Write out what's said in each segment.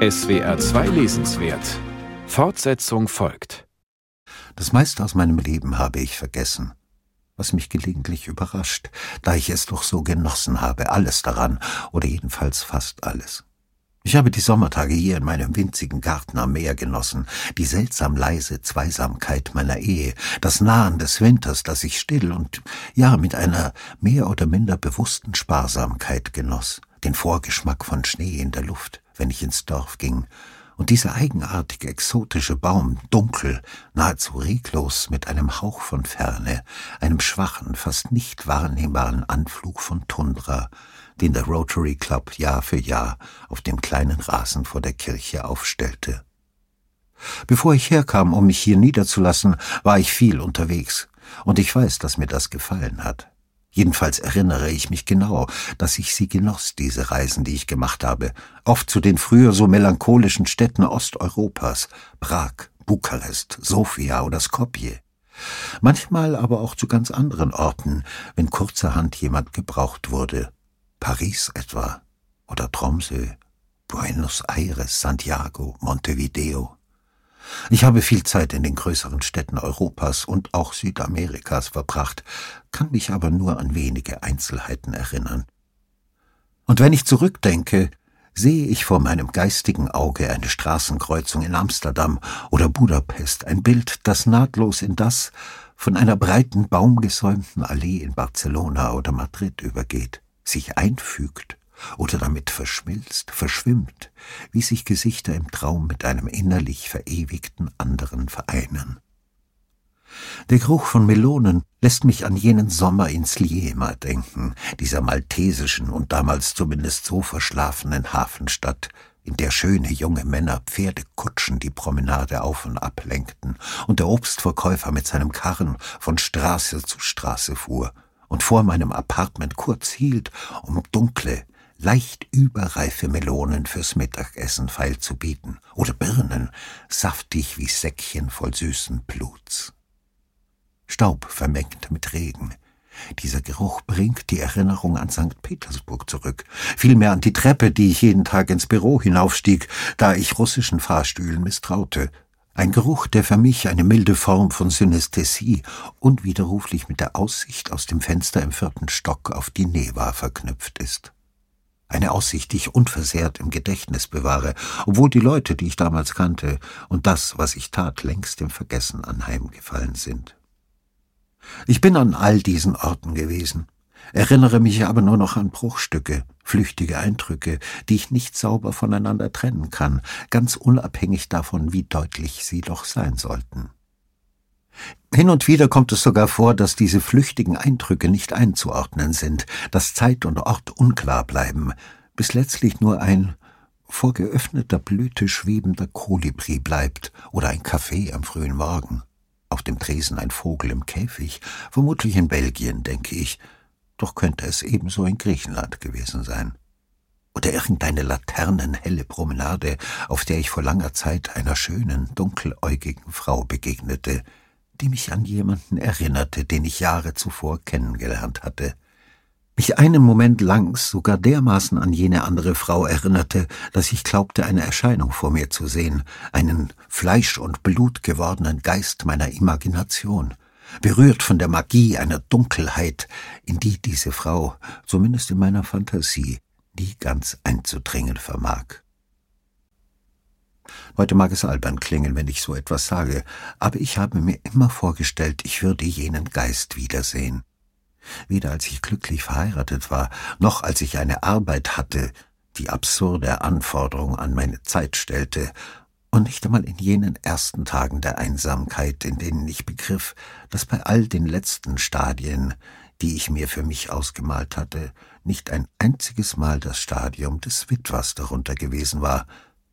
SWR 2 Lesenswert Fortsetzung folgt. Das meiste aus meinem Leben habe ich vergessen, was mich gelegentlich überrascht, da ich es doch so genossen habe, alles daran, oder jedenfalls fast alles. Ich habe die Sommertage hier in meinem winzigen Garten am Meer genossen, die seltsam leise Zweisamkeit meiner Ehe, das Nahen des Winters, das ich still und ja mit einer mehr oder minder bewussten Sparsamkeit genoss, den Vorgeschmack von Schnee in der Luft, wenn ich ins Dorf ging, und dieser eigenartige exotische Baum, dunkel, nahezu reglos, mit einem Hauch von Ferne, einem schwachen, fast nicht wahrnehmbaren Anflug von Tundra, den der Rotary Club Jahr für Jahr auf dem kleinen Rasen vor der Kirche aufstellte. Bevor ich herkam, um mich hier niederzulassen, war ich viel unterwegs, und ich weiß, dass mir das gefallen hat. Jedenfalls erinnere ich mich genau, dass ich sie genoss, diese Reisen, die ich gemacht habe, oft zu den früher so melancholischen Städten Osteuropas, Prag, Bukarest, Sofia oder Skopje. Manchmal aber auch zu ganz anderen Orten, wenn kurzerhand jemand gebraucht wurde. Paris etwa oder Tromsø, Buenos Aires, Santiago, Montevideo. Ich habe viel Zeit in den größeren Städten Europas und auch Südamerikas verbracht, kann mich aber nur an wenige Einzelheiten erinnern. Und wenn ich zurückdenke, sehe ich vor meinem geistigen Auge eine Straßenkreuzung in Amsterdam oder Budapest, ein Bild, das nahtlos in das von einer breiten baumgesäumten Allee in Barcelona oder Madrid übergeht, sich einfügt oder damit verschmilzt, verschwimmt, wie sich Gesichter im Traum mit einem innerlich verewigten anderen vereinen. Der Geruch von Melonen lässt mich an jenen Sommer in Sliema denken, dieser maltesischen und damals zumindest so verschlafenen Hafenstadt, in der schöne junge Männer Pferdekutschen die Promenade auf und ab lenkten und der Obstverkäufer mit seinem Karren von Straße zu Straße fuhr und vor meinem Apartment kurz hielt, um dunkle, leicht überreife Melonen fürs Mittagessen feilzubieten oder Birnen, saftig wie Säckchen voll süßen Bluts. Staub vermengt mit Regen. Dieser Geruch bringt die Erinnerung an St. Petersburg zurück, vielmehr an die Treppe, die ich jeden Tag ins Büro hinaufstieg, da ich russischen Fahrstühlen misstraute. Ein Geruch, der für mich eine milde Form von Synästhesie unwiderruflich mit der Aussicht aus dem Fenster im vierten Stock auf die Neva verknüpft ist eine Aussicht, die ich unversehrt im Gedächtnis bewahre, obwohl die Leute, die ich damals kannte, und das, was ich tat, längst im Vergessen anheimgefallen sind. Ich bin an all diesen Orten gewesen, erinnere mich aber nur noch an Bruchstücke, flüchtige Eindrücke, die ich nicht sauber voneinander trennen kann, ganz unabhängig davon, wie deutlich sie doch sein sollten. Hin und wieder kommt es sogar vor, dass diese flüchtigen Eindrücke nicht einzuordnen sind, dass Zeit und Ort unklar bleiben, bis letztlich nur ein vor geöffneter Blüte schwebender Kolibri bleibt oder ein Kaffee am frühen Morgen. Auf dem Tresen ein Vogel im Käfig, vermutlich in Belgien, denke ich, doch könnte es ebenso in Griechenland gewesen sein. Oder irgendeine laternenhelle Promenade, auf der ich vor langer Zeit einer schönen, dunkeläugigen Frau begegnete, die mich an jemanden erinnerte, den ich Jahre zuvor kennengelernt hatte, mich einen Moment lang sogar dermaßen an jene andere Frau erinnerte, dass ich glaubte, eine Erscheinung vor mir zu sehen, einen Fleisch und Blut gewordenen Geist meiner Imagination, berührt von der Magie einer Dunkelheit, in die diese Frau, zumindest in meiner Fantasie, nie ganz einzudringen vermag. Heute mag es albern klingen, wenn ich so etwas sage, aber ich habe mir immer vorgestellt, ich würde jenen Geist wiedersehen. Weder als ich glücklich verheiratet war, noch als ich eine Arbeit hatte, die absurde Anforderung an meine Zeit stellte, und nicht einmal in jenen ersten Tagen der Einsamkeit, in denen ich begriff, dass bei all den letzten Stadien, die ich mir für mich ausgemalt hatte, nicht ein einziges Mal das Stadium des Witwers darunter gewesen war,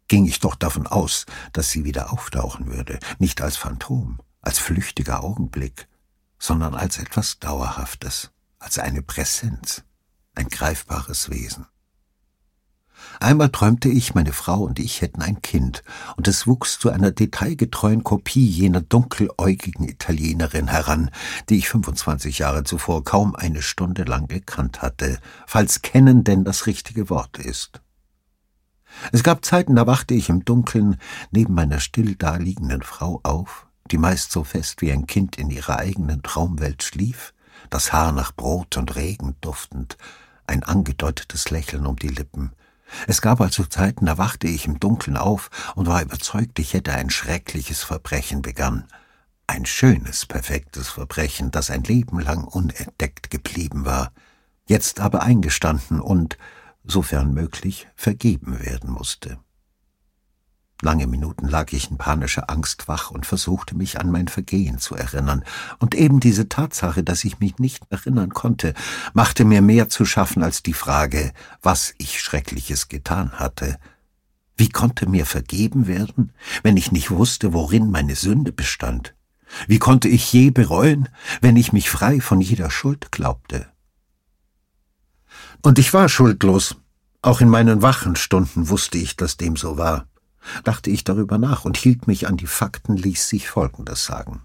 ging ich doch davon aus, dass sie wieder auftauchen würde, nicht als Phantom, als flüchtiger Augenblick, sondern als etwas Dauerhaftes, als eine Präsenz, ein greifbares Wesen. Einmal träumte ich, meine Frau und ich hätten ein Kind, und es wuchs zu einer detailgetreuen Kopie jener dunkeläugigen Italienerin heran, die ich 25 Jahre zuvor kaum eine Stunde lang gekannt hatte, falls kennen denn das richtige Wort ist. Es gab Zeiten, da wachte ich im Dunkeln neben meiner still daliegenden Frau auf, die meist so fest wie ein Kind in ihrer eigenen Traumwelt schlief, das Haar nach Brot und Regen duftend, ein angedeutetes Lächeln um die Lippen. Es gab also Zeiten, da wachte ich im Dunkeln auf und war überzeugt, ich hätte ein schreckliches Verbrechen begangen. Ein schönes, perfektes Verbrechen, das ein Leben lang unentdeckt geblieben war, jetzt aber eingestanden und, sofern möglich, vergeben werden musste. Lange Minuten lag ich in panischer Angst wach und versuchte mich an mein Vergehen zu erinnern, und eben diese Tatsache, dass ich mich nicht erinnern konnte, machte mir mehr zu schaffen als die Frage, was ich Schreckliches getan hatte. Wie konnte mir vergeben werden, wenn ich nicht wusste, worin meine Sünde bestand? Wie konnte ich je bereuen, wenn ich mich frei von jeder Schuld glaubte? Und ich war schuldlos. Auch in meinen wachen Stunden wusste ich, dass dem so war dachte ich darüber nach und hielt mich an die Fakten, ließ sich Folgendes sagen.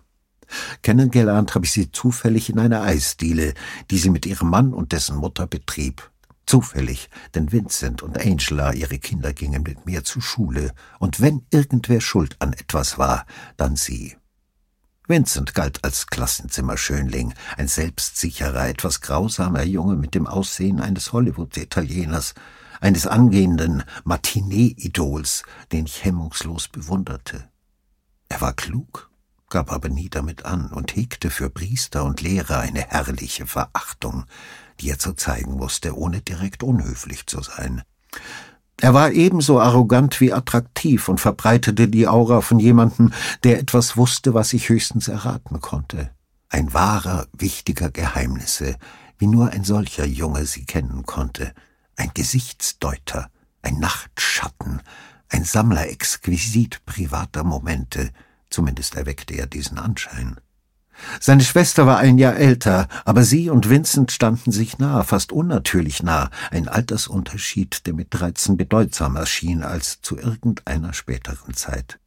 Kennengelernt habe ich sie zufällig in einer Eisdiele, die sie mit ihrem Mann und dessen Mutter betrieb. Zufällig, denn Vincent und Angela, ihre Kinder, gingen mit mir zur Schule, und wenn irgendwer schuld an etwas war, dann sie. Vincent galt als Klassenzimmerschönling, ein selbstsicherer, etwas grausamer Junge mit dem Aussehen eines Hollywood-Italieners, eines angehenden Matinee-Idols, den ich hemmungslos bewunderte. Er war klug, gab aber nie damit an und hegte für Priester und Lehrer eine herrliche Verachtung, die er zu zeigen wusste, ohne direkt unhöflich zu sein. Er war ebenso arrogant wie attraktiv und verbreitete die Aura von jemandem, der etwas wusste, was ich höchstens erraten konnte. Ein wahrer, wichtiger Geheimnisse, wie nur ein solcher Junge sie kennen konnte – ein Gesichtsdeuter, ein Nachtschatten, ein Sammler exquisit privater Momente, zumindest erweckte er diesen Anschein. Seine Schwester war ein Jahr älter, aber sie und Vincent standen sich nah, fast unnatürlich nah, ein Altersunterschied, der mit dreizehn bedeutsamer schien als zu irgendeiner späteren Zeit.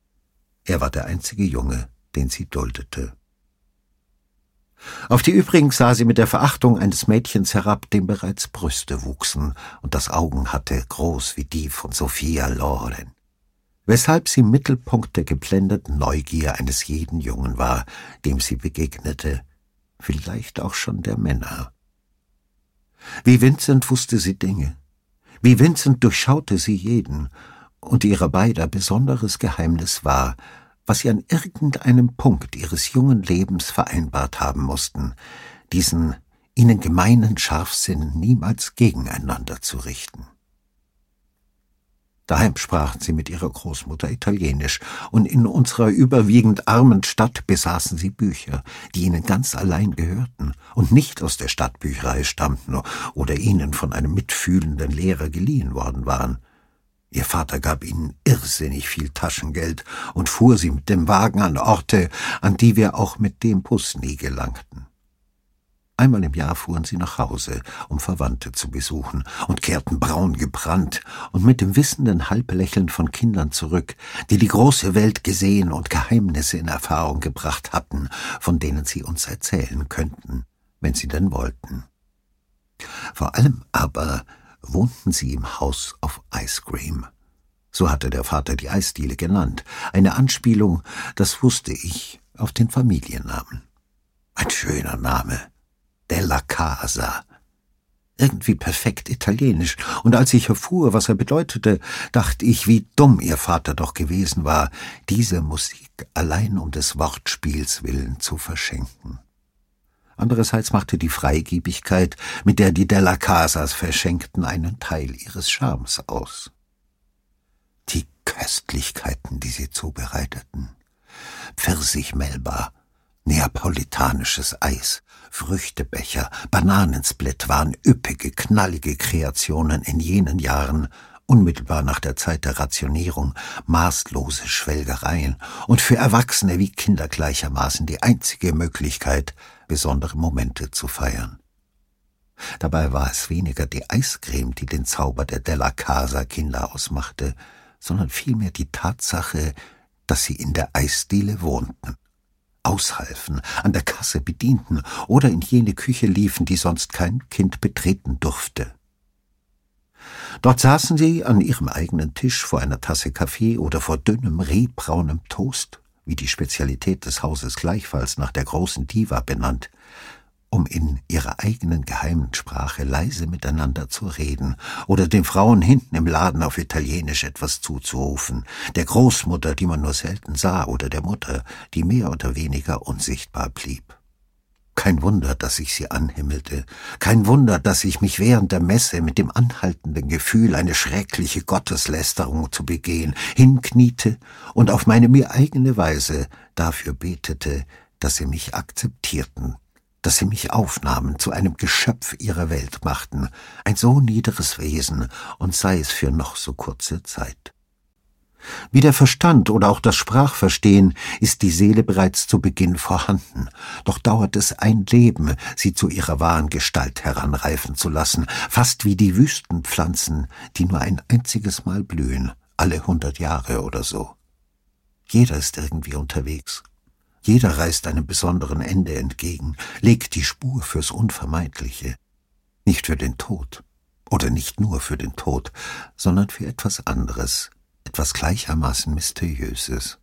Er war der einzige Junge, den sie duldete. Auf die übrigen sah sie mit der Verachtung eines Mädchens herab, dem bereits Brüste wuchsen und das Augen hatte, groß wie die von Sophia Loren. Weshalb sie Mittelpunkt der geblendeten Neugier eines jeden Jungen war, dem sie begegnete, vielleicht auch schon der Männer. Wie Vincent wusste sie Dinge. Wie Vincent durchschaute sie jeden, und ihrer beider besonderes Geheimnis war, was sie an irgendeinem Punkt ihres jungen Lebens vereinbart haben mussten, diesen ihnen gemeinen Scharfsinn niemals gegeneinander zu richten. Daheim sprachen sie mit ihrer Großmutter Italienisch, und in unserer überwiegend armen Stadt besaßen sie Bücher, die ihnen ganz allein gehörten und nicht aus der Stadtbücherei stammten oder ihnen von einem mitfühlenden Lehrer geliehen worden waren. Ihr Vater gab ihnen irrsinnig viel Taschengeld und fuhr sie mit dem Wagen an Orte, an die wir auch mit dem Bus nie gelangten. Einmal im Jahr fuhren sie nach Hause, um Verwandte zu besuchen, und kehrten braun gebrannt und mit dem wissenden Halblächeln von Kindern zurück, die die große Welt gesehen und Geheimnisse in Erfahrung gebracht hatten, von denen sie uns erzählen könnten, wenn sie denn wollten. Vor allem aber wohnten sie im Haus of Ice Cream. So hatte der Vater die Eisdiele genannt, eine Anspielung, das wusste ich, auf den Familiennamen. Ein schöner Name. Della Casa. Irgendwie perfekt italienisch, und als ich erfuhr, was er bedeutete, dachte ich, wie dumm ihr Vater doch gewesen war, diese Musik allein um des Wortspiels willen zu verschenken. Andererseits machte die Freigebigkeit, mit der die Della Casas verschenkten, einen Teil ihres Charmes aus. Die Köstlichkeiten, die sie zubereiteten. Pfirsichmelba, neapolitanisches Eis, Früchtebecher, Bananensplit waren üppige, knallige Kreationen in jenen Jahren, unmittelbar nach der Zeit der Rationierung, maßlose Schwelgereien und für Erwachsene wie Kinder gleichermaßen die einzige Möglichkeit, besondere Momente zu feiern. Dabei war es weniger die Eiscreme, die den Zauber der Della Casa Kinder ausmachte, sondern vielmehr die Tatsache, dass sie in der Eisdiele wohnten, aushalfen, an der Kasse bedienten oder in jene Küche liefen, die sonst kein Kind betreten durfte. Dort saßen sie an ihrem eigenen Tisch vor einer Tasse Kaffee oder vor dünnem, rehbraunem Toast, wie die Spezialität des Hauses gleichfalls nach der großen Diva benannt, um in ihrer eigenen geheimen Sprache leise miteinander zu reden oder den Frauen hinten im Laden auf Italienisch etwas zuzurufen, der Großmutter, die man nur selten sah, oder der Mutter, die mehr oder weniger unsichtbar blieb. Kein Wunder, dass ich sie anhimmelte, kein Wunder, dass ich mich während der Messe mit dem anhaltenden Gefühl, eine schreckliche Gotteslästerung zu begehen, hinkniete und auf meine mir eigene Weise dafür betete, dass sie mich akzeptierten, dass sie mich aufnahmen, zu einem Geschöpf ihrer Welt machten, ein so niederes Wesen, und sei es für noch so kurze Zeit. Wie der Verstand oder auch das Sprachverstehen ist die Seele bereits zu Beginn vorhanden, doch dauert es ein Leben, sie zu ihrer wahren Gestalt heranreifen zu lassen, fast wie die Wüstenpflanzen, die nur ein einziges Mal blühen, alle hundert Jahre oder so. Jeder ist irgendwie unterwegs. Jeder reist einem besonderen Ende entgegen, legt die Spur fürs Unvermeidliche. Nicht für den Tod, oder nicht nur für den Tod, sondern für etwas anderes, etwas gleichermaßen Mysteriöses.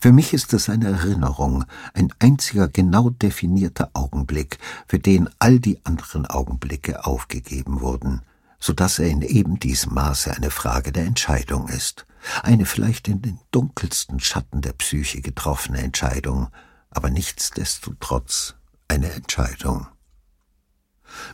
Für mich ist es eine Erinnerung, ein einziger genau definierter Augenblick, für den all die anderen Augenblicke aufgegeben wurden, so dass er in eben diesem Maße eine Frage der Entscheidung ist, eine vielleicht in den dunkelsten Schatten der Psyche getroffene Entscheidung, aber nichtsdestotrotz eine Entscheidung.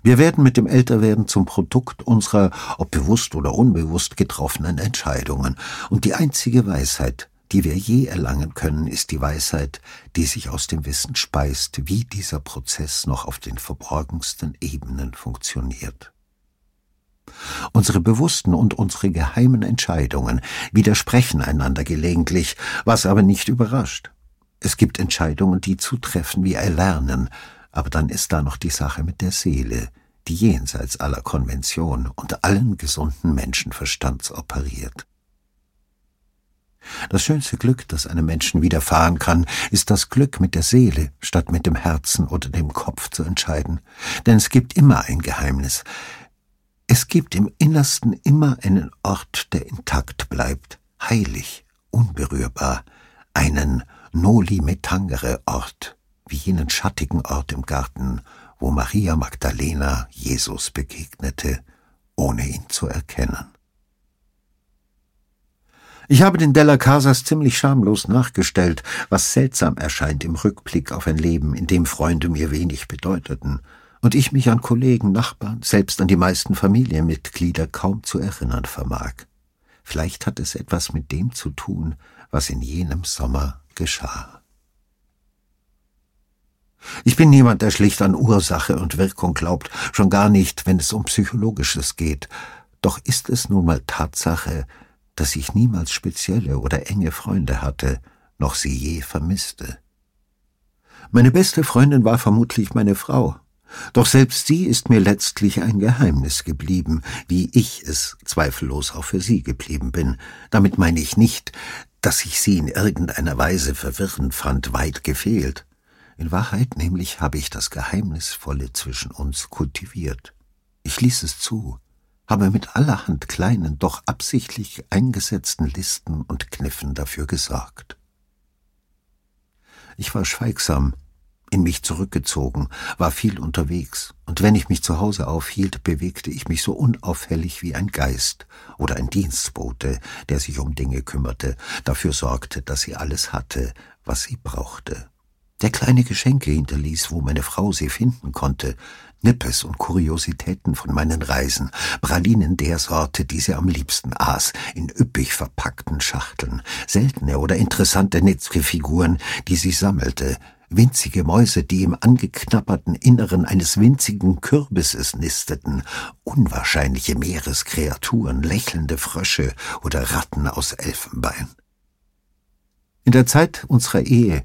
Wir werden mit dem Älterwerden zum Produkt unserer, ob bewusst oder unbewusst getroffenen Entscheidungen. Und die einzige Weisheit, die wir je erlangen können, ist die Weisheit, die sich aus dem Wissen speist, wie dieser Prozess noch auf den verborgensten Ebenen funktioniert. Unsere bewussten und unsere geheimen Entscheidungen widersprechen einander gelegentlich, was aber nicht überrascht. Es gibt Entscheidungen, die zutreffen wie Erlernen, aber dann ist da noch die Sache mit der Seele, die jenseits aller Konvention und allen gesunden Menschenverstands operiert. Das schönste Glück, das einem Menschen widerfahren kann, ist das Glück mit der Seele, statt mit dem Herzen oder dem Kopf zu entscheiden. Denn es gibt immer ein Geheimnis. Es gibt im Innersten immer einen Ort, der intakt bleibt, heilig, unberührbar, einen noli me tangere Ort, wie jenen schattigen Ort im Garten, wo Maria Magdalena Jesus begegnete, ohne ihn zu erkennen. Ich habe den Della Casas ziemlich schamlos nachgestellt, was seltsam erscheint im Rückblick auf ein Leben, in dem Freunde mir wenig bedeuteten, und ich mich an Kollegen, Nachbarn, selbst an die meisten Familienmitglieder kaum zu erinnern vermag. Vielleicht hat es etwas mit dem zu tun, was in jenem Sommer geschah. Ich bin niemand, der schlicht an Ursache und Wirkung glaubt, schon gar nicht, wenn es um Psychologisches geht. Doch ist es nun mal Tatsache, dass ich niemals spezielle oder enge Freunde hatte, noch sie je vermisste. Meine beste Freundin war vermutlich meine Frau, doch selbst sie ist mir letztlich ein Geheimnis geblieben, wie ich es zweifellos auch für sie geblieben bin. Damit meine ich nicht, dass ich sie in irgendeiner Weise verwirrend fand, weit gefehlt. In Wahrheit nämlich habe ich das Geheimnisvolle zwischen uns kultiviert. Ich ließ es zu, habe mit allerhand kleinen, doch absichtlich eingesetzten Listen und Kniffen dafür gesorgt. Ich war schweigsam, in mich zurückgezogen, war viel unterwegs, und wenn ich mich zu Hause aufhielt, bewegte ich mich so unauffällig wie ein Geist oder ein Dienstbote, der sich um Dinge kümmerte, dafür sorgte, dass sie alles hatte, was sie brauchte. Der kleine Geschenke hinterließ, wo meine Frau sie finden konnte, Nippes und Kuriositäten von meinen Reisen, Pralinen der Sorte, die sie am liebsten aß, in üppig verpackten Schachteln, seltene oder interessante Nitzke-Figuren, die sie sammelte, winzige Mäuse, die im angeknapperten Inneren eines winzigen Kürbisses nisteten, unwahrscheinliche Meereskreaturen, lächelnde Frösche oder Ratten aus Elfenbein. In der Zeit unserer Ehe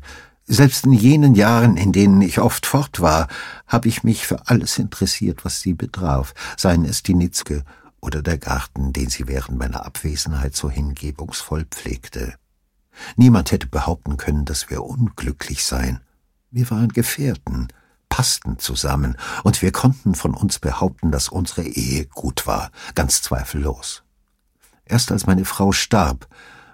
selbst in jenen Jahren, in denen ich oft fort war, habe ich mich für alles interessiert, was sie betraf, seien es die Nitzke oder der Garten, den sie während meiner Abwesenheit so hingebungsvoll pflegte. Niemand hätte behaupten können, dass wir unglücklich seien. Wir waren Gefährten, passten zusammen, und wir konnten von uns behaupten, dass unsere Ehe gut war, ganz zweifellos. Erst als meine Frau starb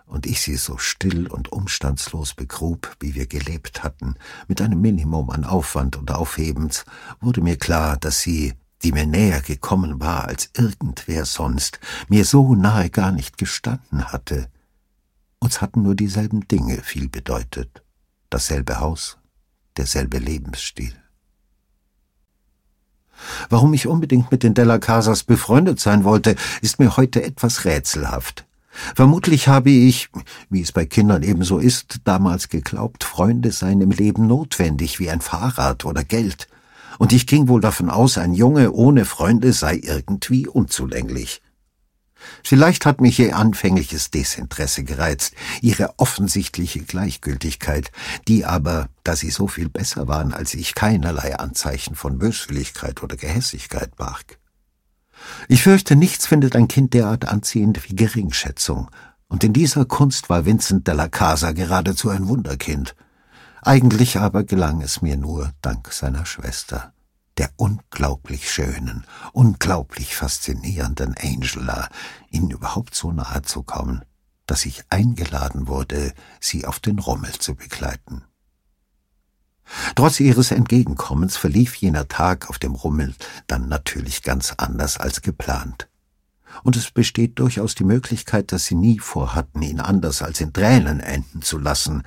und ich sie so still und umstandslos begrub, wie wir gelebt hatten, mit einem Minimum an Aufwand und Aufhebens, wurde mir klar, dass sie, die mir näher gekommen war als irgendwer sonst, mir so nahe gar nicht gestanden hatte. Uns hatten nur dieselben Dinge viel bedeutet, dasselbe Haus, derselbe Lebensstil. Warum ich unbedingt mit den Della Casas befreundet sein wollte, ist mir heute etwas rätselhaft. Vermutlich habe ich, wie es bei Kindern ebenso ist, damals geglaubt, Freunde seien im Leben notwendig wie ein Fahrrad oder Geld. Und ich ging wohl davon aus, ein Junge ohne Freunde sei irgendwie unzulänglich. Vielleicht hat mich ihr anfängliches Desinteresse gereizt, ihre offensichtliche Gleichgültigkeit, die aber, da sie so viel besser waren als ich, keinerlei Anzeichen von Böswilligkeit oder Gehässigkeit barg. Ich fürchte, nichts findet ein Kind derart anziehend wie Geringschätzung, und in dieser Kunst war Vincent de la Casa geradezu ein Wunderkind. Eigentlich aber gelang es mir nur dank seiner Schwester der unglaublich schönen, unglaublich faszinierenden Angela, ihnen überhaupt so nahe zu kommen, dass ich eingeladen wurde, sie auf den Rummel zu begleiten. Trotz ihres Entgegenkommens verlief jener Tag auf dem Rummel dann natürlich ganz anders als geplant. Und es besteht durchaus die Möglichkeit, dass sie nie vorhatten, ihn anders als in Tränen enden zu lassen.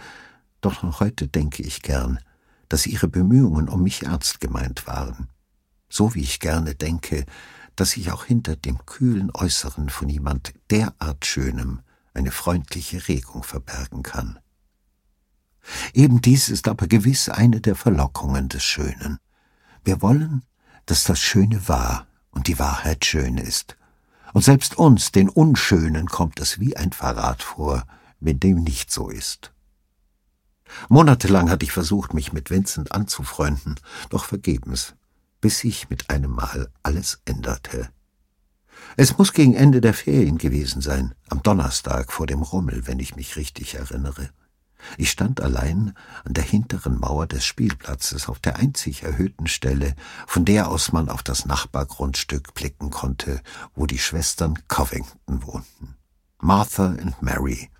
Doch noch heute denke ich gern, dass ihre Bemühungen um mich ernst gemeint waren. So wie ich gerne denke, dass ich auch hinter dem kühlen Äußeren von jemand derart Schönem eine freundliche Regung verbergen kann. Eben dies ist aber gewiss eine der Verlockungen des Schönen. Wir wollen, dass das Schöne wahr und die Wahrheit schön ist. Und selbst uns, den Unschönen, kommt es wie ein Verrat vor, wenn dem nicht so ist. Monatelang hatte ich versucht, mich mit Vincent anzufreunden, doch vergebens, bis sich mit einem Mal alles änderte. Es muss gegen Ende der Ferien gewesen sein, am Donnerstag vor dem Rummel, wenn ich mich richtig erinnere. Ich stand allein an der hinteren Mauer des Spielplatzes auf der einzig erhöhten Stelle, von der aus man auf das Nachbargrundstück blicken konnte, wo die Schwestern Covington wohnten. Martha und Mary,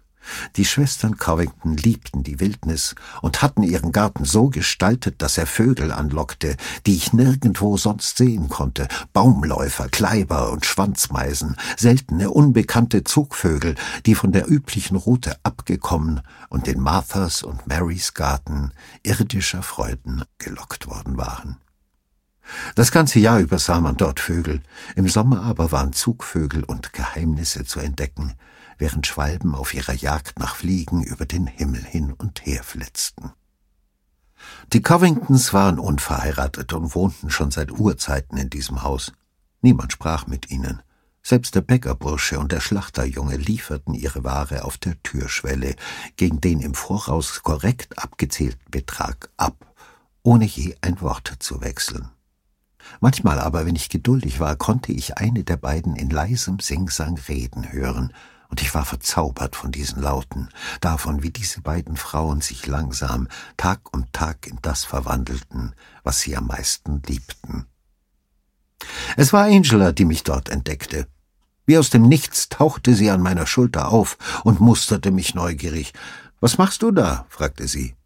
die Schwestern Covington liebten die Wildnis und hatten ihren Garten so gestaltet, dass er Vögel anlockte, die ich nirgendwo sonst sehen konnte. Baumläufer, Kleiber und Schwanzmeisen, seltene, unbekannte Zugvögel, die von der üblichen Route abgekommen und in Marthas und Marys Garten irdischer Freuden gelockt worden waren. Das ganze Jahr über sah man dort Vögel, im Sommer aber waren Zugvögel und Geheimnisse zu entdecken, während Schwalben auf ihrer Jagd nach Fliegen über den Himmel hin und her flitzten. Die Covingtons waren unverheiratet und wohnten schon seit Urzeiten in diesem Haus. Niemand sprach mit ihnen. Selbst der Bäckerbursche und der Schlachterjunge lieferten ihre Ware auf der Türschwelle gegen den im Voraus korrekt abgezählten Betrag ab, ohne je ein Wort zu wechseln. Manchmal aber, wenn ich geduldig war, konnte ich eine der beiden in leisem Singsang reden hören, und ich war verzaubert von diesen Lauten, davon, wie diese beiden Frauen sich langsam Tag um Tag in das verwandelten, was sie am meisten liebten. Es war Angela, die mich dort entdeckte. Wie aus dem Nichts tauchte sie an meiner Schulter auf und musterte mich neugierig. Was machst du da? fragte sie.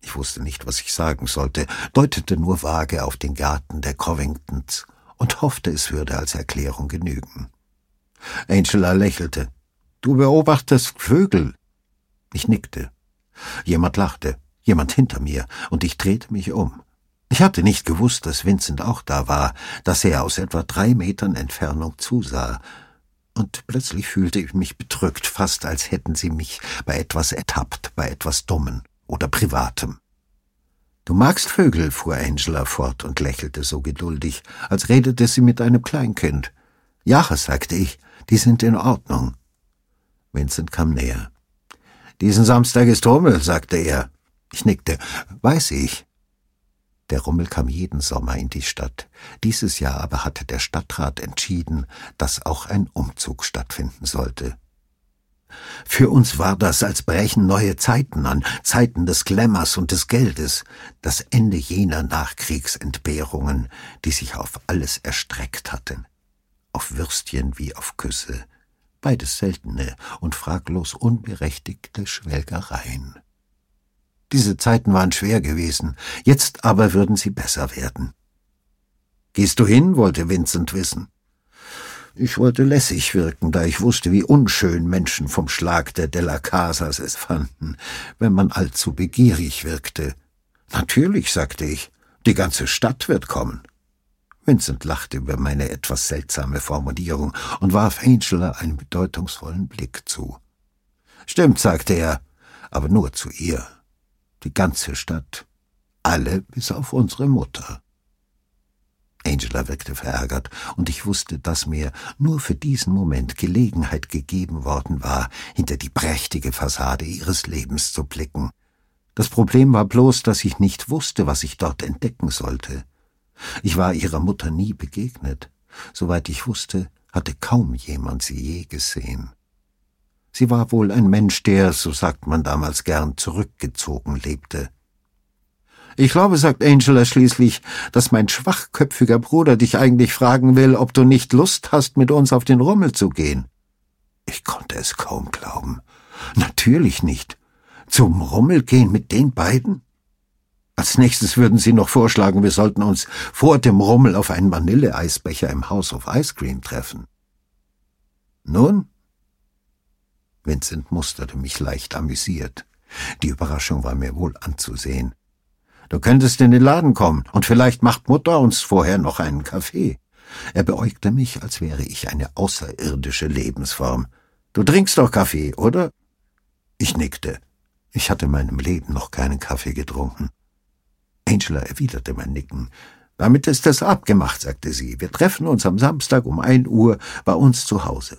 Ich wusste nicht, was ich sagen sollte, deutete nur vage auf den Garten der Covingtons und hoffte, es würde als Erklärung genügen. Angela lächelte. Du beobachtest Vögel. Ich nickte. Jemand lachte, jemand hinter mir, und ich drehte mich um. Ich hatte nicht gewusst, dass Vincent auch da war, dass er aus etwa drei Metern Entfernung zusah, und plötzlich fühlte ich mich bedrückt, fast als hätten sie mich bei etwas ertappt, bei etwas Dummen oder Privatem. Du magst Vögel, fuhr Angela fort und lächelte so geduldig, als redete sie mit einem Kleinkind. Ja, sagte ich, die sind in Ordnung. Vincent kam näher. Diesen Samstag ist Rummel, sagte er. Ich nickte. Weiß ich. Der Rummel kam jeden Sommer in die Stadt. Dieses Jahr aber hatte der Stadtrat entschieden, dass auch ein Umzug stattfinden sollte. Für uns war das, als brechen neue Zeiten an, Zeiten des Glamours und des Geldes, das Ende jener Nachkriegsentbehrungen, die sich auf alles erstreckt hatten. Auf Würstchen wie auf Küsse, beides seltene und fraglos unberechtigte Schwelgereien. Diese Zeiten waren schwer gewesen, jetzt aber würden sie besser werden. Gehst du hin? wollte Vincent wissen. Ich wollte lässig wirken, da ich wusste, wie unschön Menschen vom Schlag der Della Casas es fanden, wenn man allzu begierig wirkte. Natürlich, sagte ich, die ganze Stadt wird kommen. Vincent lachte über meine etwas seltsame Formulierung und warf Angela einen bedeutungsvollen Blick zu. Stimmt, sagte er, aber nur zu ihr. Die ganze Stadt. Alle bis auf unsere Mutter. Angela wirkte verärgert, und ich wusste, dass mir nur für diesen Moment Gelegenheit gegeben worden war, hinter die prächtige Fassade ihres Lebens zu blicken. Das Problem war bloß, dass ich nicht wusste, was ich dort entdecken sollte. Ich war ihrer Mutter nie begegnet. Soweit ich wusste, hatte kaum jemand sie je gesehen. Sie war wohl ein Mensch, der, so sagt man damals gern, zurückgezogen lebte. Ich glaube, sagt Angela schließlich, dass mein schwachköpfiger Bruder dich eigentlich fragen will, ob du nicht Lust hast, mit uns auf den Rummel zu gehen. Ich konnte es kaum glauben. Natürlich nicht. Zum Rummel gehen mit den beiden? Als nächstes würden sie noch vorschlagen, wir sollten uns vor dem Rummel auf einen Vanilleeisbecher im House of Ice Cream treffen. Nun? Vincent musterte mich leicht amüsiert. Die Überraschung war mir wohl anzusehen. Du könntest in den Laden kommen und vielleicht macht Mutter uns vorher noch einen Kaffee. Er beäugte mich, als wäre ich eine außerirdische Lebensform. Du trinkst doch Kaffee, oder? Ich nickte. Ich hatte in meinem Leben noch keinen Kaffee getrunken. Angela erwiderte mein Nicken. Damit ist es abgemacht, sagte sie. Wir treffen uns am Samstag um ein Uhr bei uns zu Hause.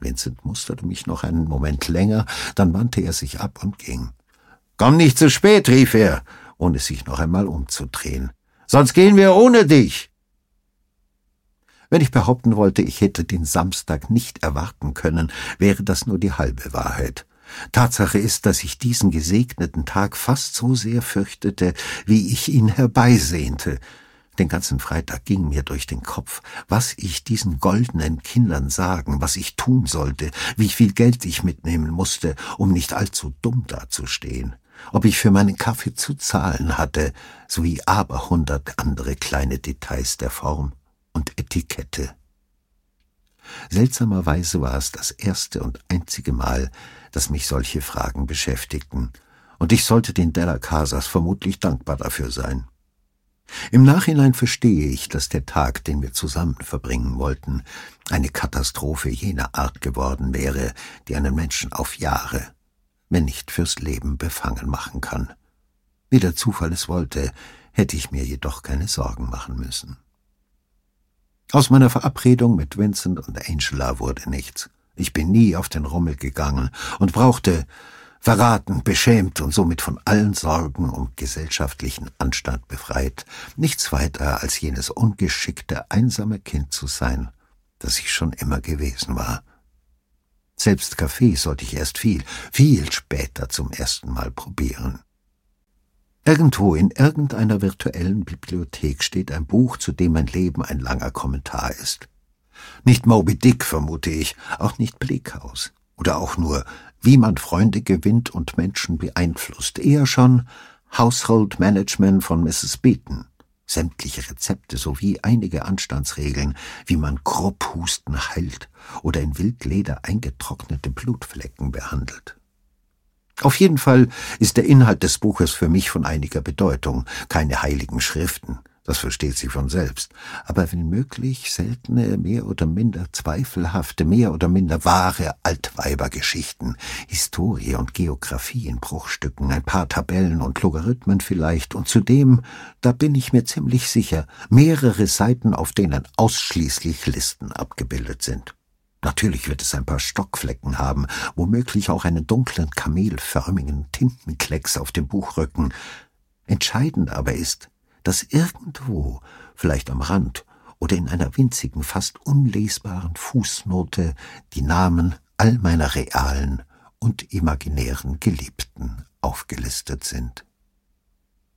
Vincent musterte mich noch einen Moment länger, dann wandte er sich ab und ging. Komm nicht zu spät, rief er, ohne sich noch einmal umzudrehen. Sonst gehen wir ohne dich. Wenn ich behaupten wollte, ich hätte den Samstag nicht erwarten können, wäre das nur die halbe Wahrheit. Tatsache ist, dass ich diesen gesegneten Tag fast so sehr fürchtete, wie ich ihn herbeisehnte. Den ganzen Freitag ging mir durch den Kopf, was ich diesen goldenen Kindern sagen, was ich tun sollte, wie viel Geld ich mitnehmen musste, um nicht allzu dumm dazustehen ob ich für meinen Kaffee zu zahlen hatte, sowie aberhundert andere kleine Details der Form und Etikette. Seltsamerweise war es das erste und einzige Mal, dass mich solche Fragen beschäftigten, und ich sollte den Della Casas vermutlich dankbar dafür sein. Im Nachhinein verstehe ich, dass der Tag, den wir zusammen verbringen wollten, eine Katastrophe jener Art geworden wäre, die einen Menschen auf Jahre, wenn nicht fürs Leben befangen machen kann. Wie der Zufall es wollte, hätte ich mir jedoch keine Sorgen machen müssen. Aus meiner Verabredung mit Vincent und Angela wurde nichts. Ich bin nie auf den Rummel gegangen und brauchte, verraten, beschämt und somit von allen Sorgen um gesellschaftlichen Anstand befreit, nichts weiter als jenes ungeschickte, einsame Kind zu sein, das ich schon immer gewesen war. Selbst Kaffee sollte ich erst viel, viel später zum ersten Mal probieren. Irgendwo in irgendeiner virtuellen Bibliothek steht ein Buch, zu dem mein Leben ein langer Kommentar ist. Nicht Moby Dick, vermute ich, auch nicht Bleakhaus. Oder auch nur, wie man Freunde gewinnt und Menschen beeinflusst. Eher schon Household Management von Mrs. Beaton sämtliche Rezepte sowie einige Anstandsregeln, wie man Krupphusten heilt oder in Wildleder eingetrocknete Blutflecken behandelt. Auf jeden Fall ist der Inhalt des Buches für mich von einiger Bedeutung, keine heiligen Schriften, das versteht sich von selbst, aber wenn möglich seltene, mehr oder minder zweifelhafte, mehr oder minder wahre Altweibergeschichten, Historie und Geographie in Bruchstücken, ein paar Tabellen und Logarithmen vielleicht und zudem, da bin ich mir ziemlich sicher, mehrere Seiten, auf denen ausschließlich Listen abgebildet sind. Natürlich wird es ein paar Stockflecken haben, womöglich auch einen dunklen, kamelförmigen Tintenklecks auf dem Buchrücken. Entscheidend aber ist, dass irgendwo, vielleicht am Rand oder in einer winzigen, fast unlesbaren Fußnote, die Namen all meine realen und imaginären Geliebten aufgelistet sind.